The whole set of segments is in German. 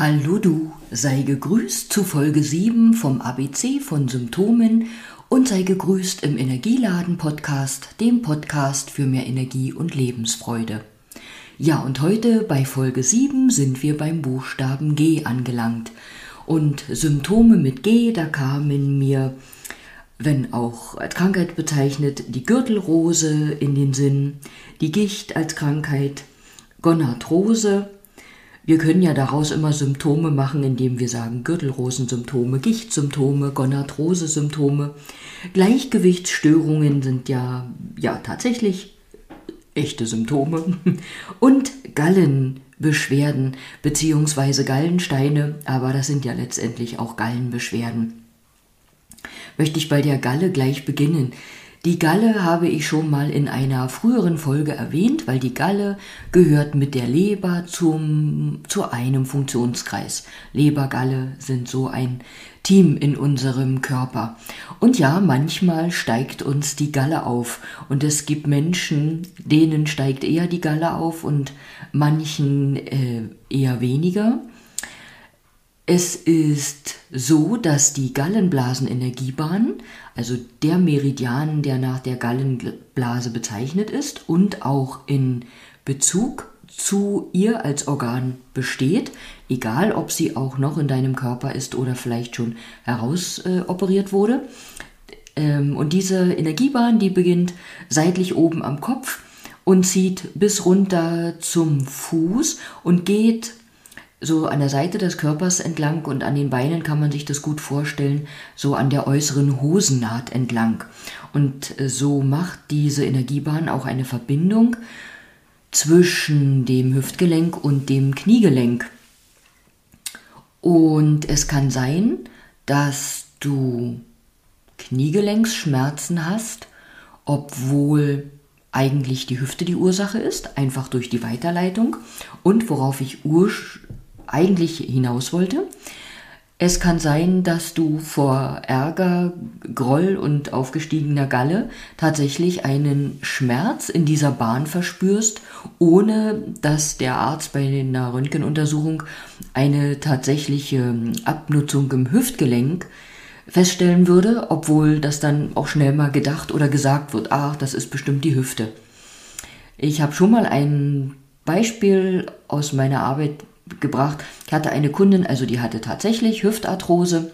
Hallo du, sei gegrüßt zu Folge 7 vom ABC von Symptomen und sei gegrüßt im Energieladen Podcast, dem Podcast für mehr Energie und Lebensfreude. Ja, und heute bei Folge 7 sind wir beim Buchstaben G angelangt. Und Symptome mit G, da kamen mir, wenn auch als Krankheit bezeichnet, die Gürtelrose in den Sinn, die Gicht als Krankheit, Gonarthrose, wir können ja daraus immer Symptome machen, indem wir sagen Gürtelrosensymptome, Gichtsymptome, Gonarthrose-Symptome. Gleichgewichtsstörungen sind ja, ja tatsächlich echte Symptome. Und Gallenbeschwerden bzw. Gallensteine, aber das sind ja letztendlich auch Gallenbeschwerden. Möchte ich bei der Galle gleich beginnen. Die Galle habe ich schon mal in einer früheren Folge erwähnt, weil die Galle gehört mit der Leber zum, zu einem Funktionskreis. Leber, Galle sind so ein Team in unserem Körper. Und ja, manchmal steigt uns die Galle auf. Und es gibt Menschen, denen steigt eher die Galle auf und manchen äh, eher weniger. Es ist so, dass die Gallenblasenenergiebahn, also der Meridian, der nach der Gallenblase bezeichnet ist und auch in Bezug zu ihr als Organ besteht, egal ob sie auch noch in deinem Körper ist oder vielleicht schon herausoperiert äh, wurde. Ähm, und diese Energiebahn, die beginnt seitlich oben am Kopf und zieht bis runter zum Fuß und geht so an der Seite des Körpers entlang und an den Beinen kann man sich das gut vorstellen, so an der äußeren Hosennaht entlang. Und äh, so macht diese Energiebahn auch eine Verbindung zwischen dem Hüftgelenk und dem Kniegelenk. Und es kann sein, dass du Kniegelenksschmerzen hast, obwohl eigentlich die Hüfte die Ursache ist, einfach durch die Weiterleitung. Und worauf ich eigentlich hinaus wollte. Es kann sein, dass du vor Ärger, Groll und aufgestiegener Galle tatsächlich einen Schmerz in dieser Bahn verspürst, ohne dass der Arzt bei einer Röntgenuntersuchung eine tatsächliche Abnutzung im Hüftgelenk feststellen würde, obwohl das dann auch schnell mal gedacht oder gesagt wird, ach, das ist bestimmt die Hüfte. Ich habe schon mal ein Beispiel aus meiner Arbeit gebracht. Ich hatte eine Kundin, also die hatte tatsächlich Hüftarthrose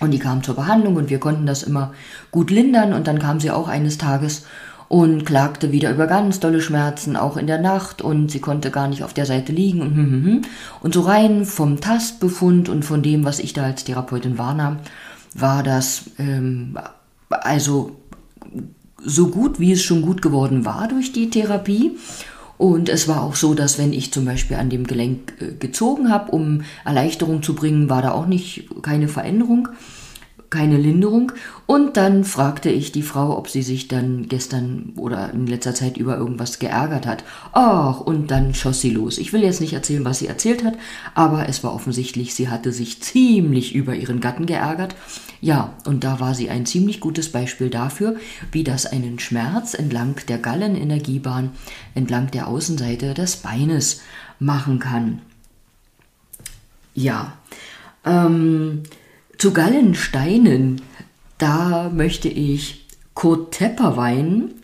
und die kam zur Behandlung und wir konnten das immer gut lindern und dann kam sie auch eines Tages und klagte wieder über ganz dolle Schmerzen, auch in der Nacht und sie konnte gar nicht auf der Seite liegen und, hm, hm, hm. und so rein vom Tastbefund und von dem, was ich da als Therapeutin wahrnahm, war das ähm, also so gut, wie es schon gut geworden war durch die Therapie und es war auch so, dass wenn ich zum Beispiel an dem Gelenk äh, gezogen habe, um Erleichterung zu bringen, war da auch nicht keine Veränderung, keine Linderung. Und dann fragte ich die Frau, ob sie sich dann gestern oder in letzter Zeit über irgendwas geärgert hat. Ach, und dann schoss sie los. Ich will jetzt nicht erzählen, was sie erzählt hat, aber es war offensichtlich, sie hatte sich ziemlich über ihren Gatten geärgert ja, und da war sie ein ziemlich gutes Beispiel dafür, wie das einen Schmerz entlang der Gallenenergiebahn, entlang der Außenseite des Beines machen kann. Ja, ähm, zu Gallensteinen, da möchte ich Kurt Tepperwein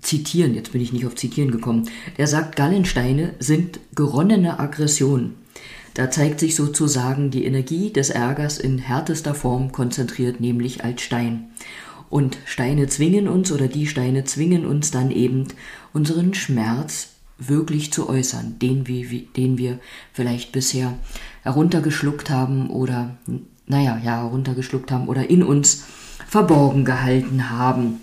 zitieren, jetzt bin ich nicht auf zitieren gekommen, der sagt, Gallensteine sind geronnene Aggression. Da zeigt sich sozusagen die Energie des Ärgers in härtester Form konzentriert, nämlich als Stein. Und Steine zwingen uns oder die Steine zwingen uns dann eben unseren Schmerz wirklich zu äußern, den wir, den wir vielleicht bisher heruntergeschluckt haben oder, naja, ja, heruntergeschluckt haben oder in uns verborgen gehalten haben.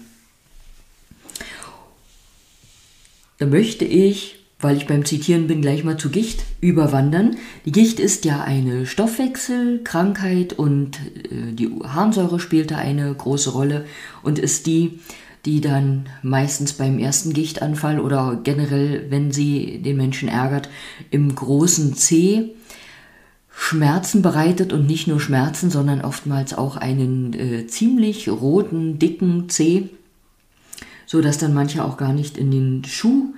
Da möchte ich weil ich beim Zitieren bin, gleich mal zu Gicht überwandern. Die Gicht ist ja eine Stoffwechselkrankheit und äh, die Harnsäure spielt da eine große Rolle und ist die, die dann meistens beim ersten Gichtanfall oder generell, wenn sie den Menschen ärgert, im großen C Schmerzen bereitet und nicht nur Schmerzen, sondern oftmals auch einen äh, ziemlich roten, dicken C, so dass dann mancher auch gar nicht in den Schuh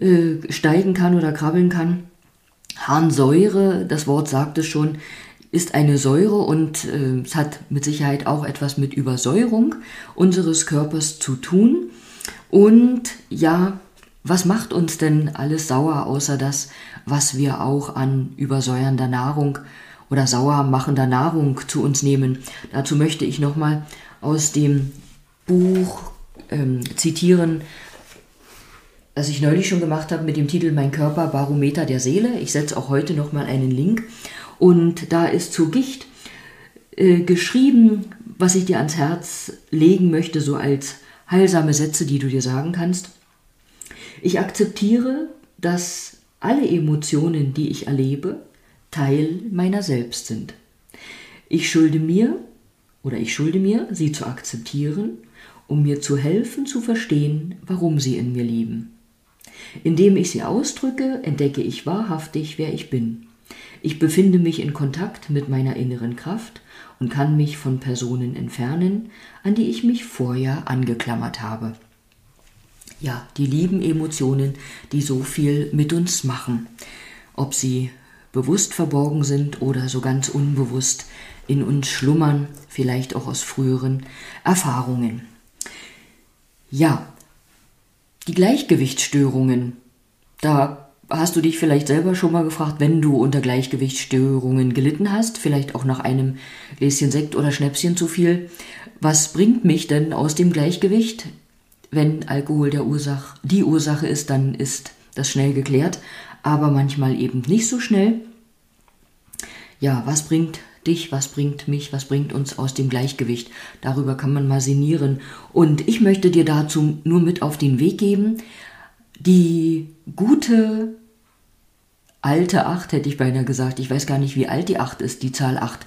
äh, steigen kann oder krabbeln kann. Harnsäure, das Wort sagt es schon, ist eine Säure und äh, es hat mit Sicherheit auch etwas mit Übersäuerung unseres Körpers zu tun. Und ja, was macht uns denn alles sauer, außer das, was wir auch an übersäuernder Nahrung oder sauermachender Nahrung zu uns nehmen? Dazu möchte ich nochmal aus dem Buch ähm, zitieren, das ich neulich schon gemacht habe mit dem Titel Mein Körper Barometer der Seele. Ich setze auch heute nochmal einen Link und da ist zu Gicht äh, geschrieben, was ich dir ans Herz legen möchte, so als heilsame Sätze, die du dir sagen kannst. Ich akzeptiere, dass alle Emotionen, die ich erlebe, Teil meiner selbst sind. Ich schulde mir oder ich schulde mir, sie zu akzeptieren, um mir zu helfen zu verstehen, warum sie in mir leben. Indem ich sie ausdrücke, entdecke ich wahrhaftig, wer ich bin. Ich befinde mich in Kontakt mit meiner inneren Kraft und kann mich von Personen entfernen, an die ich mich vorher angeklammert habe. Ja, die lieben Emotionen, die so viel mit uns machen. Ob sie bewusst verborgen sind oder so ganz unbewusst in uns schlummern, vielleicht auch aus früheren Erfahrungen. Ja, die Gleichgewichtsstörungen, da hast du dich vielleicht selber schon mal gefragt, wenn du unter Gleichgewichtsstörungen gelitten hast, vielleicht auch nach einem Gläschen Sekt oder Schnäpschen zu viel, was bringt mich denn aus dem Gleichgewicht? Wenn Alkohol der Ursach, die Ursache ist, dann ist das schnell geklärt, aber manchmal eben nicht so schnell. Ja, was bringt dich, was bringt mich, was bringt uns aus dem Gleichgewicht? Darüber kann man mal sinnieren. Und ich möchte dir dazu nur mit auf den Weg geben, die gute alte Acht, hätte ich beinahe gesagt. Ich weiß gar nicht, wie alt die Acht ist, die Zahl Acht.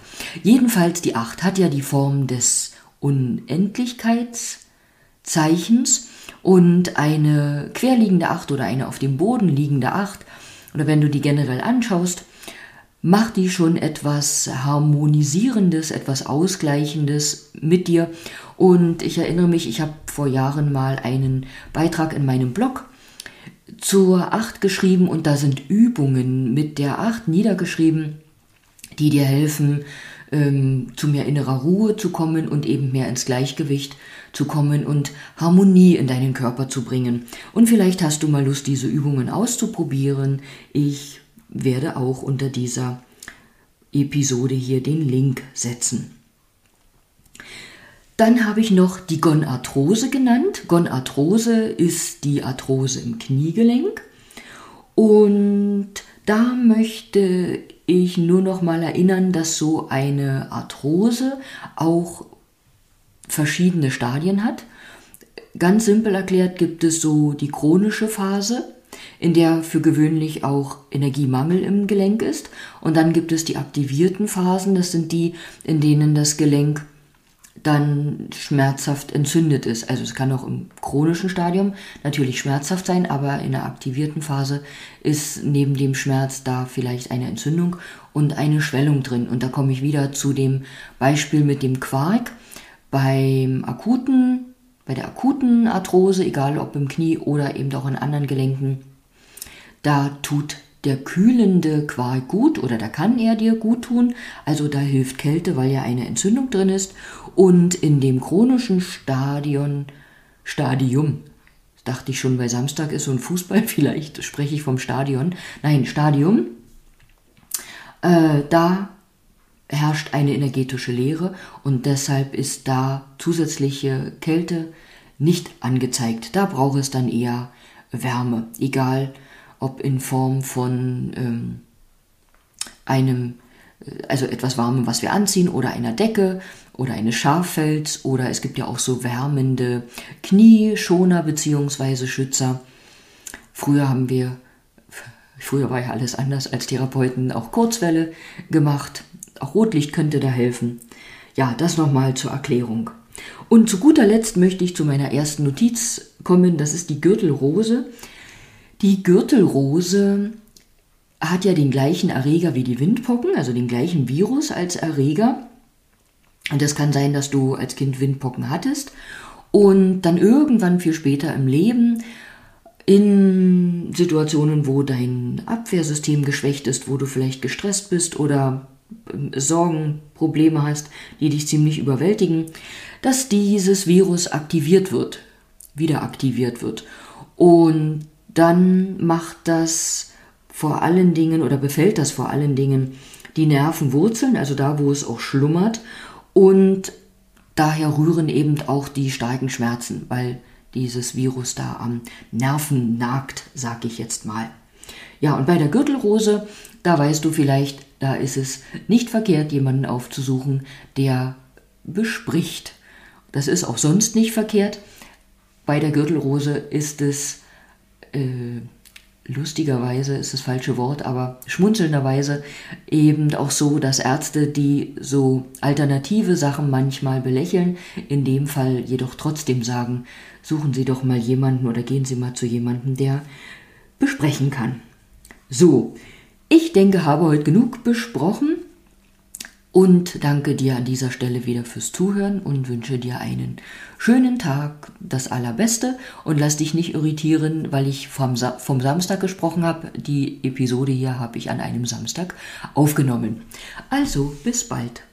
Jedenfalls die Acht hat ja die Form des Unendlichkeitszeichens und eine querliegende Acht oder eine auf dem Boden liegende Acht, oder wenn du die generell anschaust, macht die schon etwas Harmonisierendes, etwas Ausgleichendes mit dir. Und ich erinnere mich, ich habe vor Jahren mal einen Beitrag in meinem Blog zur Acht geschrieben und da sind Übungen mit der Acht niedergeschrieben, die dir helfen, ähm, zu mehr innerer Ruhe zu kommen und eben mehr ins Gleichgewicht zu kommen und Harmonie in deinen Körper zu bringen. Und vielleicht hast du mal Lust, diese Übungen auszuprobieren. Ich werde auch unter dieser Episode hier den Link setzen. Dann habe ich noch die Gonarthrose genannt. Gonarthrose ist die Arthrose im Kniegelenk. Und da möchte ich nur noch mal erinnern, dass so eine Arthrose auch verschiedene Stadien hat. Ganz simpel erklärt gibt es so die chronische Phase, in der für gewöhnlich auch Energiemangel im Gelenk ist. Und dann gibt es die aktivierten Phasen, das sind die, in denen das Gelenk dann schmerzhaft entzündet ist. Also es kann auch im chronischen Stadium natürlich schmerzhaft sein, aber in der aktivierten Phase ist neben dem Schmerz da vielleicht eine Entzündung und eine Schwellung drin. Und da komme ich wieder zu dem Beispiel mit dem Quark. Beim akuten, bei der akuten Arthrose, egal ob im Knie oder eben auch in anderen Gelenken, da tut der kühlende Quark gut oder da kann er dir gut tun. Also da hilft Kälte, weil ja eine Entzündung drin ist. Und in dem chronischen Stadion, Stadium, dachte ich schon, bei Samstag ist ein Fußball, vielleicht spreche ich vom Stadion. Nein, Stadium, äh, da herrscht eine energetische Leere und deshalb ist da zusätzliche Kälte nicht angezeigt. Da braucht es dann eher Wärme, egal ob in Form von ähm, einem, äh, also etwas Warmem, was wir anziehen, oder einer Decke oder eines Schaffelds, oder es gibt ja auch so wärmende Knieschoner bzw. Schützer. Früher haben wir, früher war ja alles anders als Therapeuten, auch Kurzwelle gemacht. Auch Rotlicht könnte da helfen. Ja, das nochmal zur Erklärung. Und zu guter Letzt möchte ich zu meiner ersten Notiz kommen. Das ist die Gürtelrose. Die Gürtelrose hat ja den gleichen Erreger wie die Windpocken, also den gleichen Virus als Erreger. Und das kann sein, dass du als Kind Windpocken hattest und dann irgendwann viel später im Leben in Situationen, wo dein Abwehrsystem geschwächt ist, wo du vielleicht gestresst bist oder äh, Sorgen, Probleme hast, die dich ziemlich überwältigen, dass dieses Virus aktiviert wird, wieder aktiviert wird. Und dann macht das vor allen Dingen oder befällt das vor allen Dingen die Nervenwurzeln, also da, wo es auch schlummert. Und daher rühren eben auch die starken Schmerzen, weil dieses Virus da am Nerven nagt, sag ich jetzt mal. Ja, und bei der Gürtelrose, da weißt du vielleicht, da ist es nicht verkehrt, jemanden aufzusuchen, der bespricht. Das ist auch sonst nicht verkehrt. Bei der Gürtelrose ist es äh, lustigerweise ist das falsche Wort, aber schmunzelnderweise eben auch so, dass Ärzte, die so alternative Sachen manchmal belächeln, in dem Fall jedoch trotzdem sagen, suchen Sie doch mal jemanden oder gehen Sie mal zu jemandem, der besprechen kann. So, ich denke, habe heute genug besprochen und danke dir an dieser Stelle wieder fürs Zuhören und wünsche dir einen schönen Tag, das Allerbeste und lass dich nicht irritieren, weil ich vom, Sa vom Samstag gesprochen habe. Die Episode hier habe ich an einem Samstag aufgenommen. Also, bis bald.